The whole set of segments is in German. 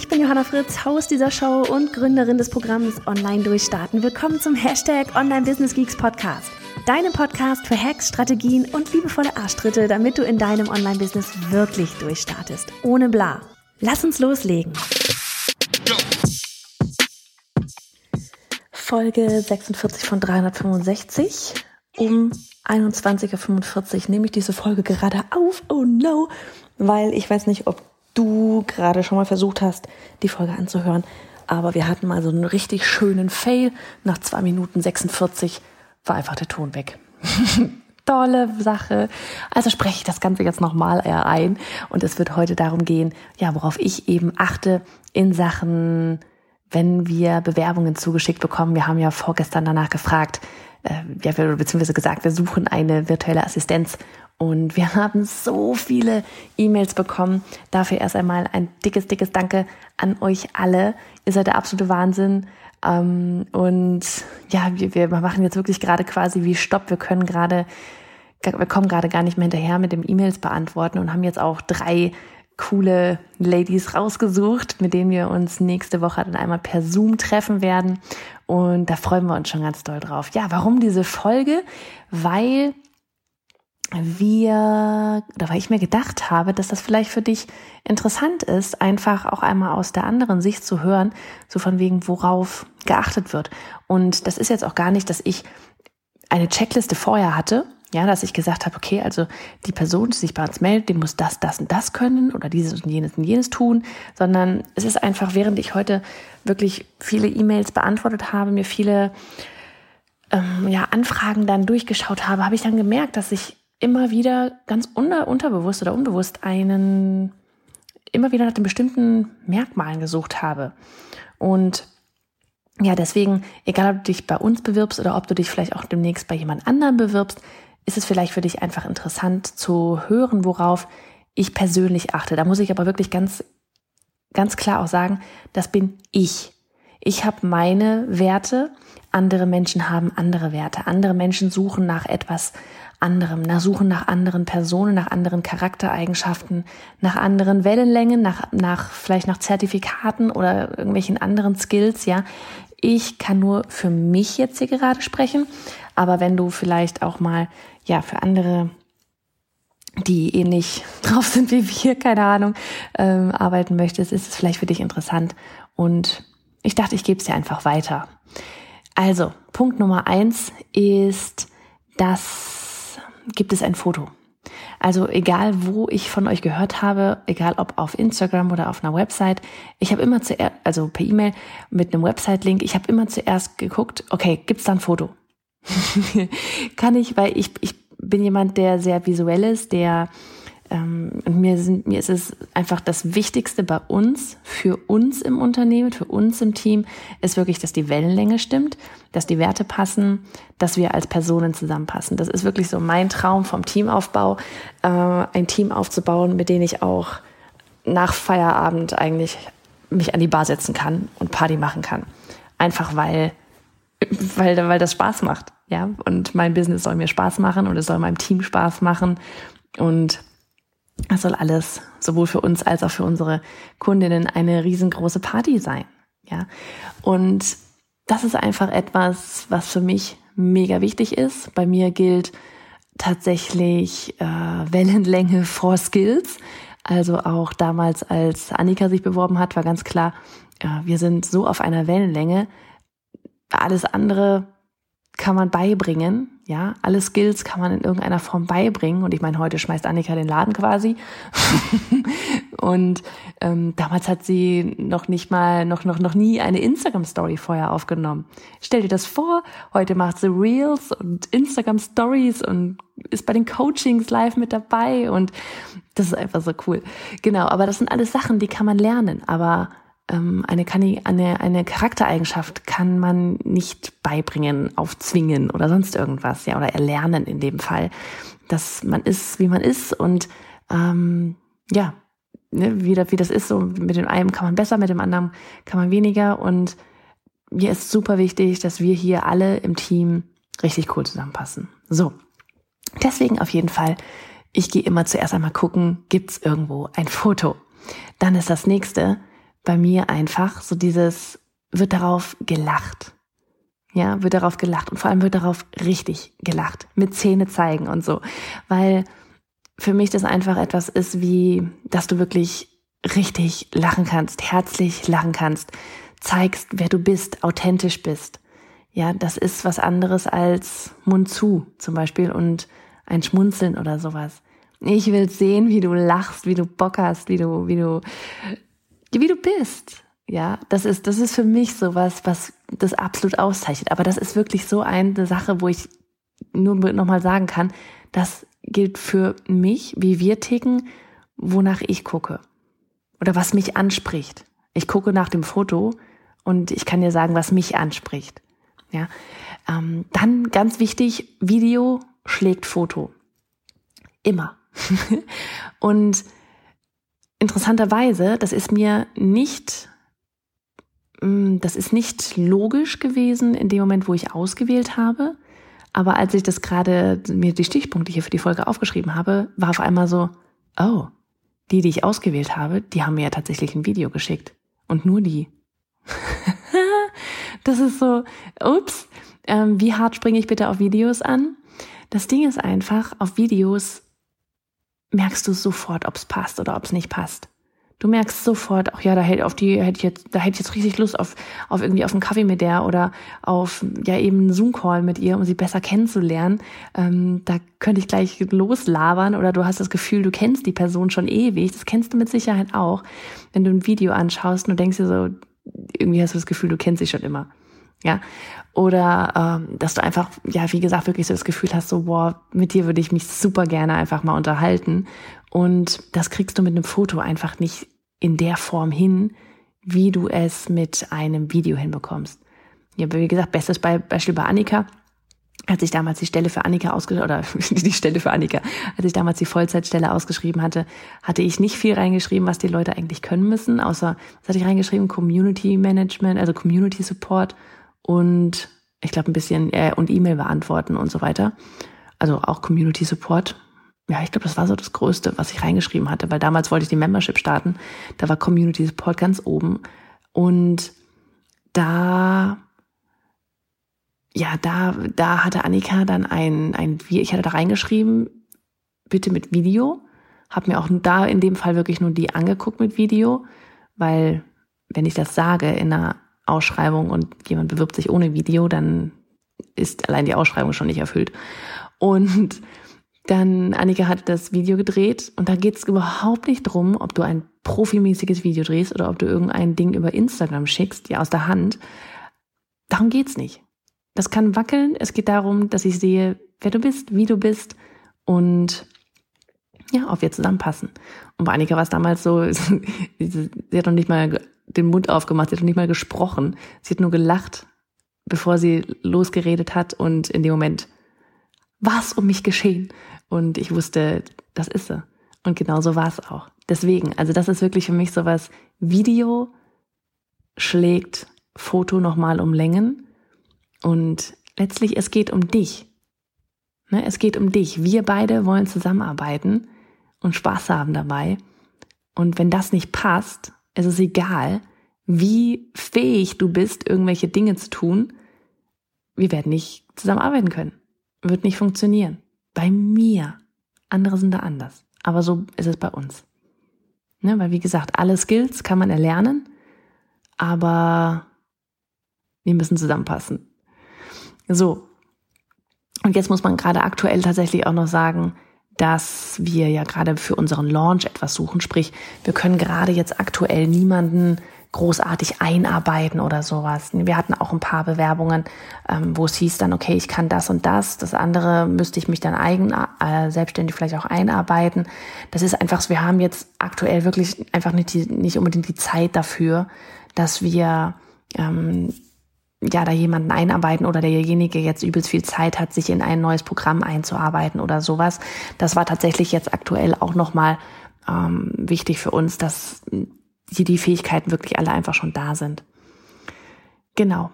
Ich bin Johanna Fritz, Haus dieser Show und Gründerin des Programms Online Durchstarten. Willkommen zum Hashtag Online Business Geeks Podcast. Deinem Podcast für Hacks, Strategien und liebevolle Arschtritte, damit du in deinem Online-Business wirklich durchstartest. Ohne bla. Lass uns loslegen. Folge 46 von 365. Um 21.45 Uhr nehme ich diese Folge gerade auf. Oh no! Weil ich weiß nicht, ob du gerade schon mal versucht hast, die Folge anzuhören. Aber wir hatten mal so einen richtig schönen Fail. Nach zwei Minuten 46 war einfach der Ton weg. Tolle Sache. Also spreche ich das Ganze jetzt nochmal ein. Und es wird heute darum gehen, ja, worauf ich eben achte in Sachen, wenn wir Bewerbungen zugeschickt bekommen. Wir haben ja vorgestern danach gefragt, äh, ja, beziehungsweise gesagt, wir suchen eine virtuelle Assistenz und wir haben so viele E-Mails bekommen. Dafür erst einmal ein dickes, dickes Danke an euch alle. Ihr seid der absolute Wahnsinn. Ähm, und ja, wir, wir machen jetzt wirklich gerade quasi wie Stopp. Wir können gerade, wir kommen gerade gar nicht mehr hinterher mit dem E-Mails beantworten und haben jetzt auch drei coole Ladies rausgesucht, mit denen wir uns nächste Woche dann einmal per Zoom treffen werden. Und da freuen wir uns schon ganz doll drauf. Ja, warum diese Folge? Weil wir, oder weil ich mir gedacht habe, dass das vielleicht für dich interessant ist, einfach auch einmal aus der anderen Sicht zu hören, so von wegen, worauf geachtet wird. Und das ist jetzt auch gar nicht, dass ich eine Checkliste vorher hatte, ja, dass ich gesagt habe, okay, also die Person, die sich bei uns meldet, die muss das, das und das können oder dieses und jenes und jenes tun, sondern es ist einfach, während ich heute wirklich viele E-Mails beantwortet habe, mir viele ähm, ja, Anfragen dann durchgeschaut habe, habe ich dann gemerkt, dass ich immer wieder ganz unter, unterbewusst oder unbewusst einen, immer wieder nach den bestimmten Merkmalen gesucht habe. Und ja, deswegen, egal ob du dich bei uns bewirbst oder ob du dich vielleicht auch demnächst bei jemand anderem bewirbst, ist es vielleicht für dich einfach interessant zu hören, worauf ich persönlich achte. Da muss ich aber wirklich ganz, ganz klar auch sagen, das bin ich. Ich habe meine Werte, andere Menschen haben andere Werte. Andere Menschen suchen nach etwas anderem, nach Suchen nach anderen Personen, nach anderen Charaktereigenschaften, nach anderen Wellenlängen, nach, nach, vielleicht nach Zertifikaten oder irgendwelchen anderen Skills, ja. Ich kann nur für mich jetzt hier gerade sprechen, aber wenn du vielleicht auch mal, ja, für andere die ähnlich drauf sind wie wir, keine Ahnung, ähm, arbeiten möchtest, ist es vielleicht für dich interessant. Und ich dachte, ich gebe es dir einfach weiter. Also, Punkt Nummer eins ist, dass gibt es ein Foto. Also egal, wo ich von euch gehört habe, egal ob auf Instagram oder auf einer Website, ich habe immer zuerst, also per E-Mail mit einem Website-Link, ich habe immer zuerst geguckt, okay, gibt's da ein Foto? Kann ich, weil ich, ich bin jemand, der sehr visuell ist, der ähm, mir, sind, mir ist es einfach das Wichtigste bei uns, für uns im Unternehmen, für uns im Team, ist wirklich, dass die Wellenlänge stimmt, dass die Werte passen, dass wir als Personen zusammenpassen. Das ist wirklich so mein Traum vom Teamaufbau, äh, ein Team aufzubauen, mit dem ich auch nach Feierabend eigentlich mich an die Bar setzen kann und Party machen kann. Einfach weil, weil, weil das Spaß macht. Ja, und mein Business soll mir Spaß machen und es soll meinem Team Spaß machen. Und es soll alles sowohl für uns als auch für unsere Kundinnen eine riesengroße Party sein. Ja, und das ist einfach etwas, was für mich mega wichtig ist. Bei mir gilt tatsächlich äh, Wellenlänge for Skills. Also auch damals, als Annika sich beworben hat, war ganz klar, äh, wir sind so auf einer Wellenlänge. Alles andere kann man beibringen. Ja, alle Skills kann man in irgendeiner Form beibringen. Und ich meine, heute schmeißt Annika den Laden quasi. und ähm, damals hat sie noch nicht mal, noch, noch, noch nie eine Instagram-Story vorher aufgenommen. Stell dir das vor, heute macht sie Reels und Instagram-Stories und ist bei den Coachings live mit dabei. Und das ist einfach so cool. Genau, aber das sind alles Sachen, die kann man lernen. Aber eine, eine, eine Charaktereigenschaft kann man nicht beibringen, aufzwingen oder sonst irgendwas, ja, oder erlernen in dem Fall. Dass man ist, wie man ist und ähm, ja, ne, wie, das, wie das ist, so mit dem einen kann man besser, mit dem anderen kann man weniger. Und mir ist super wichtig, dass wir hier alle im Team richtig cool zusammenpassen. So, deswegen auf jeden Fall, ich gehe immer zuerst einmal gucken, gibt's irgendwo ein Foto. Dann ist das nächste, bei mir einfach so dieses, wird darauf gelacht. Ja, wird darauf gelacht und vor allem wird darauf richtig gelacht, mit Zähne zeigen und so, weil für mich das einfach etwas ist wie, dass du wirklich richtig lachen kannst, herzlich lachen kannst, zeigst, wer du bist, authentisch bist. Ja, das ist was anderes als Mund zu zum Beispiel und ein Schmunzeln oder sowas. Ich will sehen, wie du lachst, wie du Bock hast, wie du, wie du wie du bist. Ja, das ist, das ist für mich sowas, was das absolut auszeichnet. Aber das ist wirklich so eine Sache, wo ich nur nochmal sagen kann, das gilt für mich, wie wir ticken, wonach ich gucke. Oder was mich anspricht. Ich gucke nach dem Foto und ich kann dir sagen, was mich anspricht. Ja, ähm, dann ganz wichtig, Video schlägt Foto. Immer. und interessanterweise, das ist mir nicht, mm, das ist nicht logisch gewesen in dem Moment, wo ich ausgewählt habe. Aber als ich das gerade mir die Stichpunkte hier für die Folge aufgeschrieben habe, war auf einmal so, oh, die, die ich ausgewählt habe, die haben mir ja tatsächlich ein Video geschickt. Und nur die. das ist so, ups, ähm, wie hart springe ich bitte auf Videos an? Das Ding ist einfach, auf Videos merkst du sofort, ob es passt oder ob es nicht passt. Du merkst sofort, ach ja, da hätte auf die hätte ich jetzt, da hätte ich jetzt richtig Lust auf auf irgendwie auf einen Kaffee mit der oder auf ja eben einen Zoom Call mit ihr, um sie besser kennenzulernen. Ähm, da könnte ich gleich loslabern oder du hast das Gefühl, du kennst die Person schon ewig. Das kennst du mit Sicherheit auch, wenn du ein Video anschaust und du denkst dir so, irgendwie hast du das Gefühl, du kennst sie schon immer. Ja, oder ähm, dass du einfach, ja, wie gesagt, wirklich so das Gefühl hast, so, boah, mit dir würde ich mich super gerne einfach mal unterhalten. Und das kriegst du mit einem Foto einfach nicht in der Form hin, wie du es mit einem Video hinbekommst. Ja, wie gesagt, bestes Beispiel bei Annika. Als ich damals die Stelle für Annika ausgeschrieben, oder die Stelle für Annika, als ich damals die Vollzeitstelle ausgeschrieben hatte, hatte ich nicht viel reingeschrieben, was die Leute eigentlich können müssen, außer, was hatte ich reingeschrieben? Community Management, also Community Support und ich glaube ein bisschen äh, und E-Mail beantworten und so weiter. Also auch Community Support. Ja, ich glaube, das war so das Größte, was ich reingeschrieben hatte, weil damals wollte ich die Membership starten. Da war Community Support ganz oben. Und da, ja, da, da hatte Annika dann ein, ein, ich hatte da reingeschrieben, bitte mit Video. Hab mir auch da in dem Fall wirklich nur die angeguckt mit Video, weil wenn ich das sage in einer Ausschreibung und jemand bewirbt sich ohne Video, dann ist allein die Ausschreibung schon nicht erfüllt. Und dann, Annika hat das Video gedreht und da geht es überhaupt nicht drum, ob du ein profimäßiges Video drehst oder ob du irgendein Ding über Instagram schickst, ja aus der Hand. Darum geht's nicht. Das kann wackeln. Es geht darum, dass ich sehe, wer du bist, wie du bist und ja, ob wir zusammenpassen. Und bei Annika war es damals so, sie hat noch nicht mal den Mund aufgemacht, sie hat nicht mal gesprochen. Sie hat nur gelacht, bevor sie losgeredet hat und in dem Moment war es um mich geschehen. Und ich wusste, das ist sie. Und genau so war es auch. Deswegen, also das ist wirklich für mich sowas, Video schlägt Foto nochmal um Längen und letztlich es geht um dich. Ne, es geht um dich. Wir beide wollen zusammenarbeiten und Spaß haben dabei. Und wenn das nicht passt, es ist egal, wie fähig du bist, irgendwelche Dinge zu tun. Wir werden nicht zusammenarbeiten können. Wird nicht funktionieren. Bei mir. Andere sind da anders. Aber so ist es bei uns. Ne, weil wie gesagt, alle Skills kann man erlernen, aber wir müssen zusammenpassen. So. Und jetzt muss man gerade aktuell tatsächlich auch noch sagen, dass wir ja gerade für unseren Launch etwas suchen. Sprich, wir können gerade jetzt aktuell niemanden großartig einarbeiten oder sowas. Wir hatten auch ein paar Bewerbungen, ähm, wo es hieß dann, okay, ich kann das und das, das andere müsste ich mich dann eigen, äh, selbstständig vielleicht auch einarbeiten. Das ist einfach, wir haben jetzt aktuell wirklich einfach nicht, die, nicht unbedingt die Zeit dafür, dass wir ähm, ja da jemanden einarbeiten oder derjenige jetzt übelst viel Zeit hat, sich in ein neues Programm einzuarbeiten oder sowas. Das war tatsächlich jetzt aktuell auch nochmal ähm, wichtig für uns, dass die, die Fähigkeiten wirklich alle einfach schon da sind. Genau.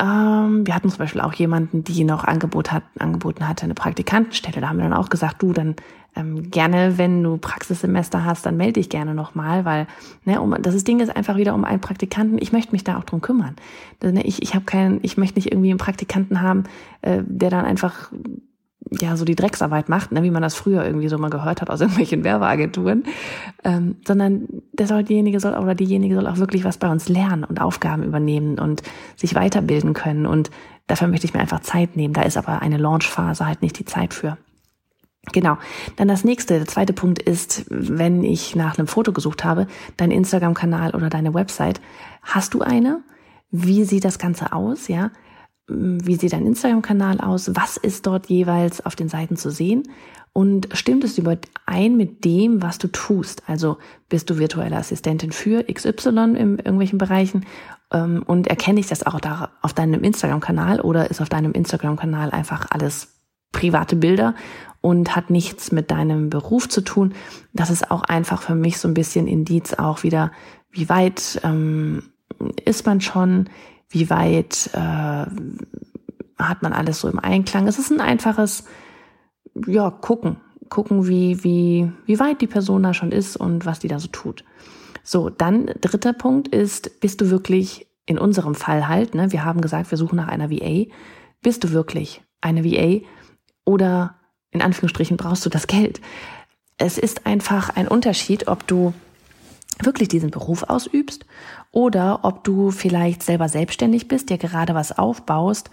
Ähm, wir hatten zum Beispiel auch jemanden, die noch Angebot hat, angeboten hatte, eine Praktikantenstelle. Da haben wir dann auch gesagt, du, dann ähm, gerne, wenn du Praxissemester hast, dann melde dich gerne nochmal, weil ne, um, das Ding ist einfach wieder um einen Praktikanten. Ich möchte mich da auch drum kümmern. Ich, ich habe keinen, ich möchte nicht irgendwie einen Praktikanten haben, äh, der dann einfach ja so die Drecksarbeit macht, ne, wie man das früher irgendwie so mal gehört hat aus irgendwelchen Werbeagenturen, ähm, sondern der soll diejenige soll oder diejenige soll auch wirklich was bei uns lernen und Aufgaben übernehmen und sich weiterbilden können und dafür möchte ich mir einfach Zeit nehmen. Da ist aber eine Launchphase halt nicht die Zeit für. Genau. Dann das nächste, der zweite Punkt ist, wenn ich nach einem Foto gesucht habe, dein Instagram-Kanal oder deine Website. Hast du eine? Wie sieht das Ganze aus? Ja. Wie sieht dein Instagram-Kanal aus? Was ist dort jeweils auf den Seiten zu sehen? Und stimmt es überein mit dem, was du tust? Also bist du virtuelle Assistentin für XY in irgendwelchen Bereichen? Ähm, und erkenne ich das auch da auf deinem Instagram-Kanal oder ist auf deinem Instagram-Kanal einfach alles private Bilder und hat nichts mit deinem Beruf zu tun. Das ist auch einfach für mich so ein bisschen Indiz auch wieder, wie weit ähm, ist man schon, wie weit äh, hat man alles so im Einklang. Es ist ein einfaches, ja, gucken, gucken, wie, wie, wie weit die Person da schon ist und was die da so tut. So, dann dritter Punkt ist, bist du wirklich in unserem Fall halt, ne, wir haben gesagt, wir suchen nach einer VA. Bist du wirklich eine VA oder in Anführungsstrichen brauchst du das Geld. Es ist einfach ein Unterschied, ob du wirklich diesen Beruf ausübst oder ob du vielleicht selber selbstständig bist, dir gerade was aufbaust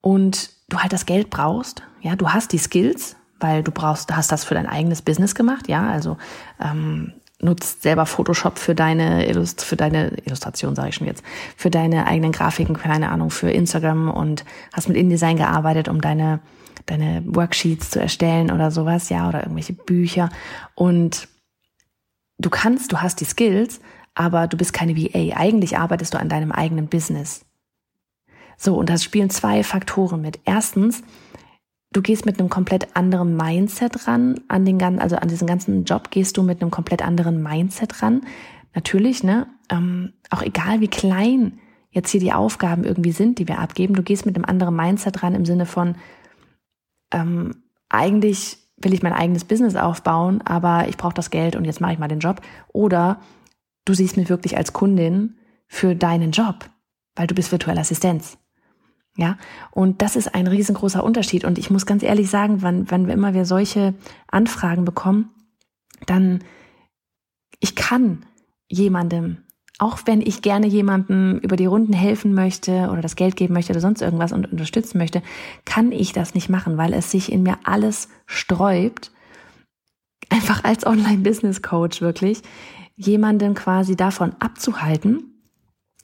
und du halt das Geld brauchst. Ja, du hast die Skills, weil du brauchst, hast das für dein eigenes Business gemacht. Ja, also ähm, nutzt selber Photoshop für deine Illust für deine Illustration sage ich schon jetzt für deine eigenen Grafiken keine Ahnung für Instagram und hast mit InDesign gearbeitet um deine deine Worksheets zu erstellen oder sowas, ja, oder irgendwelche Bücher. Und du kannst, du hast die Skills, aber du bist keine VA. Eigentlich arbeitest du an deinem eigenen Business. So, und das spielen zwei Faktoren mit. Erstens, du gehst mit einem komplett anderen Mindset ran, an den ganzen, also an diesen ganzen Job gehst du mit einem komplett anderen Mindset ran. Natürlich, ne, ähm, auch egal wie klein jetzt hier die Aufgaben irgendwie sind, die wir abgeben, du gehst mit einem anderen Mindset ran im Sinne von, ähm, eigentlich will ich mein eigenes Business aufbauen, aber ich brauche das Geld und jetzt mache ich mal den Job. Oder du siehst mich wirklich als Kundin für deinen Job, weil du bist virtuelle Assistenz. Ja, und das ist ein riesengroßer Unterschied. Und ich muss ganz ehrlich sagen, wann, wann immer wir solche Anfragen bekommen, dann ich kann jemandem auch wenn ich gerne jemandem über die Runden helfen möchte oder das Geld geben möchte oder sonst irgendwas und unterstützen möchte, kann ich das nicht machen, weil es sich in mir alles sträubt, einfach als Online-Business-Coach wirklich, jemanden quasi davon abzuhalten,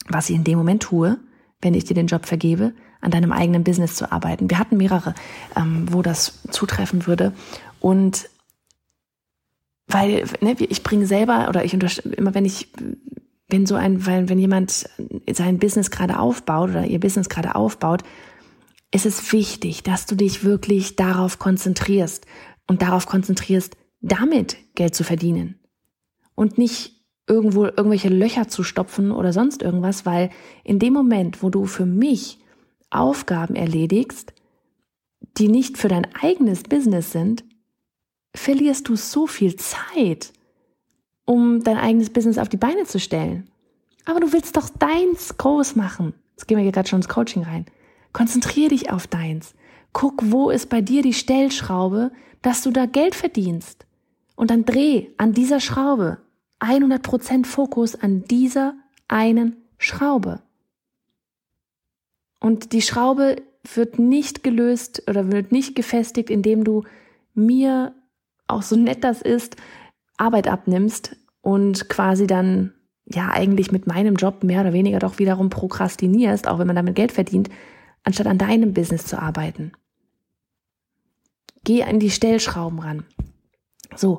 was ich in dem Moment tue, wenn ich dir den Job vergebe, an deinem eigenen Business zu arbeiten. Wir hatten mehrere, ähm, wo das zutreffen würde. Und weil ne, ich bringe selber oder ich immer wenn ich wenn so ein, weil wenn jemand sein Business gerade aufbaut oder ihr Business gerade aufbaut, ist es wichtig, dass du dich wirklich darauf konzentrierst und darauf konzentrierst, damit Geld zu verdienen und nicht irgendwo irgendwelche Löcher zu stopfen oder sonst irgendwas, weil in dem Moment, wo du für mich Aufgaben erledigst, die nicht für dein eigenes Business sind, verlierst du so viel Zeit um dein eigenes Business auf die Beine zu stellen. Aber du willst doch deins groß machen. Jetzt gehen wir hier gerade schon ins Coaching rein. Konzentrier dich auf deins. Guck, wo ist bei dir die Stellschraube, dass du da Geld verdienst. Und dann dreh an dieser Schraube 100% Fokus an dieser einen Schraube. Und die Schraube wird nicht gelöst oder wird nicht gefestigt, indem du mir, auch so nett das ist, Arbeit abnimmst und quasi dann ja eigentlich mit meinem Job mehr oder weniger doch wiederum prokrastinierst, auch wenn man damit Geld verdient, anstatt an deinem Business zu arbeiten. Geh an die Stellschrauben ran. So,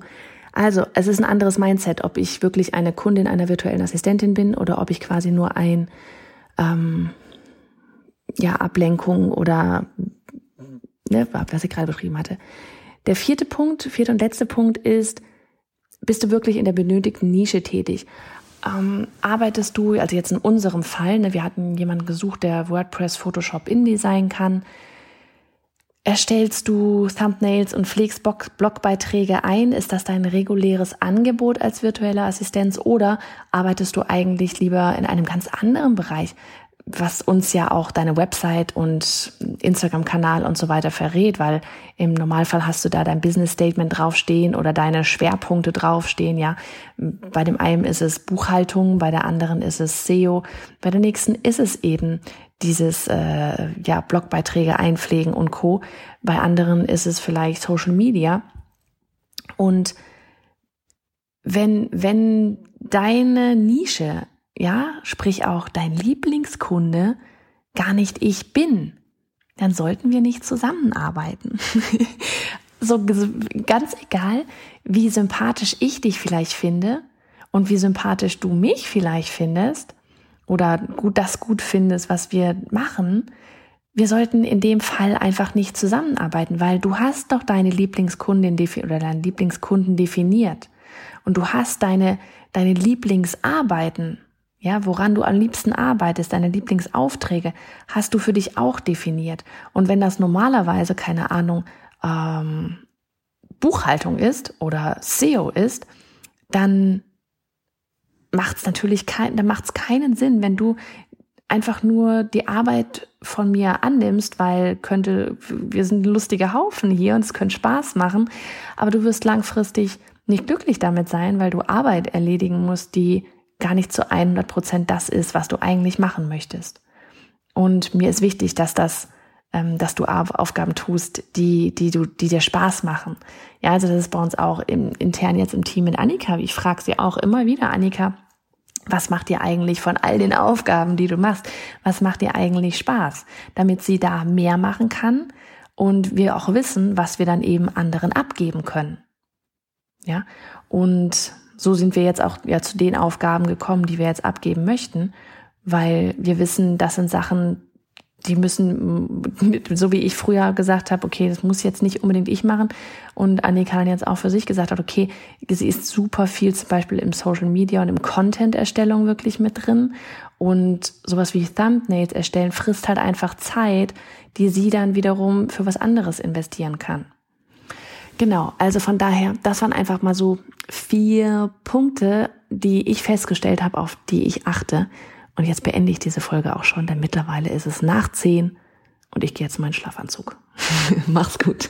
Also, es ist ein anderes Mindset, ob ich wirklich eine Kundin einer virtuellen Assistentin bin oder ob ich quasi nur ein, ähm, ja, Ablenkung oder, ne, was ich gerade beschrieben hatte. Der vierte Punkt, vierte und letzte Punkt ist, bist du wirklich in der benötigten Nische tätig? Ähm, arbeitest du, also jetzt in unserem Fall, ne, wir hatten jemanden gesucht, der WordPress, Photoshop, InDesign kann. Erstellst du Thumbnails und pflegst Blogbeiträge ein? Ist das dein reguläres Angebot als virtuelle Assistenz oder arbeitest du eigentlich lieber in einem ganz anderen Bereich? Was uns ja auch deine Website und Instagram-Kanal und so weiter verrät, weil im Normalfall hast du da dein Business-Statement draufstehen oder deine Schwerpunkte draufstehen, ja. Bei dem einen ist es Buchhaltung, bei der anderen ist es SEO, bei der nächsten ist es eben dieses, äh, ja, Blogbeiträge einpflegen und Co. Bei anderen ist es vielleicht Social Media. Und wenn, wenn deine Nische ja, sprich auch dein Lieblingskunde gar nicht ich bin, dann sollten wir nicht zusammenarbeiten. so ganz egal, wie sympathisch ich dich vielleicht finde und wie sympathisch du mich vielleicht findest oder gut das gut findest, was wir machen, wir sollten in dem Fall einfach nicht zusammenarbeiten, weil du hast doch deine Lieblingskundin oder deinen Lieblingskunden definiert und du hast deine deine Lieblingsarbeiten ja, woran du am liebsten arbeitest, deine Lieblingsaufträge, hast du für dich auch definiert. Und wenn das normalerweise, keine Ahnung, ähm, Buchhaltung ist oder SEO ist, dann macht es natürlich kein, dann macht es keinen Sinn, wenn du einfach nur die Arbeit von mir annimmst, weil könnte, wir sind ein lustiger Haufen hier und es könnte Spaß machen, aber du wirst langfristig nicht glücklich damit sein, weil du Arbeit erledigen musst, die gar nicht zu 100 Prozent das ist, was du eigentlich machen möchtest. Und mir ist wichtig, dass das, ähm, dass du Aufgaben tust, die, die du, die dir Spaß machen. Ja, also das ist bei uns auch im, intern jetzt im Team mit Annika. Ich frage sie auch immer wieder, Annika, was macht dir eigentlich von all den Aufgaben, die du machst, was macht dir eigentlich Spaß, damit sie da mehr machen kann und wir auch wissen, was wir dann eben anderen abgeben können. Ja, und so sind wir jetzt auch ja zu den Aufgaben gekommen, die wir jetzt abgeben möchten, weil wir wissen, das sind Sachen, die müssen, so wie ich früher gesagt habe, okay, das muss jetzt nicht unbedingt ich machen. Und Annika jetzt auch für sich gesagt hat, okay, sie ist super viel zum Beispiel im Social Media und im Content-Erstellung wirklich mit drin. Und sowas wie Thumbnails erstellen frisst halt einfach Zeit, die sie dann wiederum für was anderes investieren kann. Genau, also von daher, das waren einfach mal so vier Punkte, die ich festgestellt habe, auf die ich achte. Und jetzt beende ich diese Folge auch schon, denn mittlerweile ist es nach zehn und ich gehe jetzt in meinen Schlafanzug. Mach's gut.